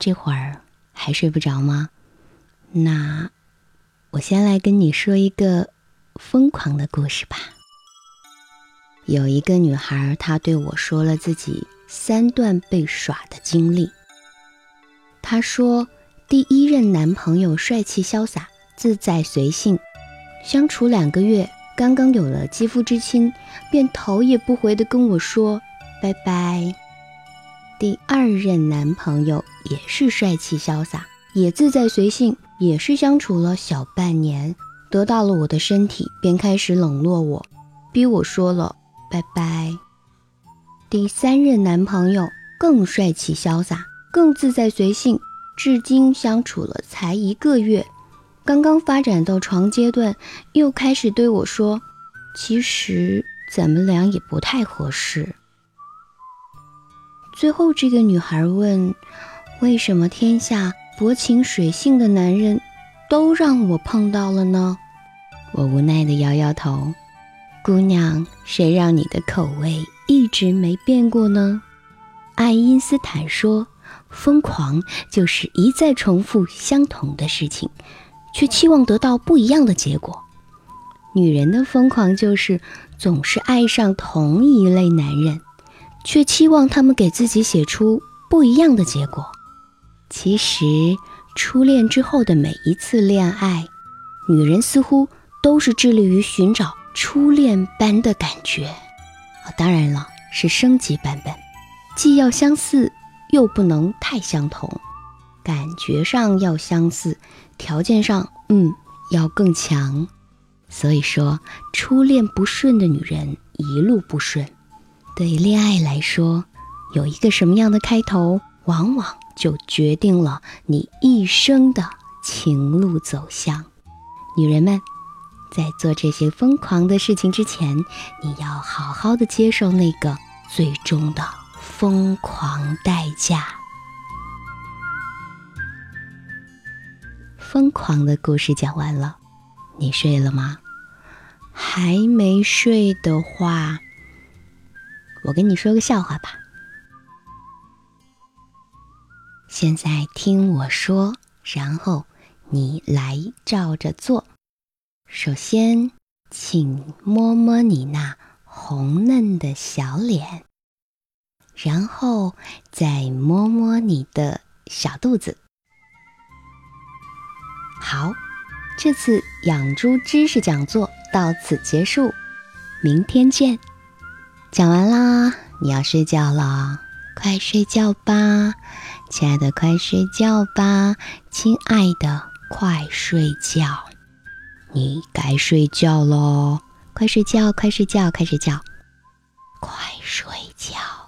这会儿还睡不着吗？那我先来跟你说一个疯狂的故事吧。有一个女孩，她对我说了自己三段被耍的经历。她说，第一任男朋友帅气潇洒、自在随性，相处两个月，刚刚有了肌肤之亲，便头也不回地跟我说拜拜。第二任男朋友也是帅气潇洒，也自在随性，也是相处了小半年，得到了我的身体，便开始冷落我，逼我说了拜拜。第三任男朋友更帅气潇洒，更自在随性，至今相处了才一个月，刚刚发展到床阶段，又开始对我说，其实咱们俩也不太合适。最后，这个女孩问：“为什么天下薄情水性的男人，都让我碰到了呢？”我无奈地摇摇头：“姑娘，谁让你的口味一直没变过呢？”爱因斯坦说：“疯狂就是一再重复相同的事情，却期望得到不一样的结果。女人的疯狂就是总是爱上同一类男人。”却期望他们给自己写出不一样的结果。其实，初恋之后的每一次恋爱，女人似乎都是致力于寻找初恋般的感觉。啊，当然了，是升级版本，既要相似，又不能太相同。感觉上要相似，条件上，嗯，要更强。所以说，初恋不顺的女人一路不顺。对恋爱来说，有一个什么样的开头，往往就决定了你一生的情路走向。女人们，在做这些疯狂的事情之前，你要好好的接受那个最终的疯狂代价。疯狂的故事讲完了，你睡了吗？还没睡的话。我跟你说个笑话吧。现在听我说，然后你来照着做。首先，请摸摸你那红嫩的小脸，然后再摸摸你的小肚子。好，这次养猪知识讲座到此结束，明天见。讲完啦，你要睡觉了，快睡觉吧，亲爱的，快睡觉吧，亲爱的，快睡觉，你该睡觉喽，快睡觉，快睡觉，快睡觉，快睡觉。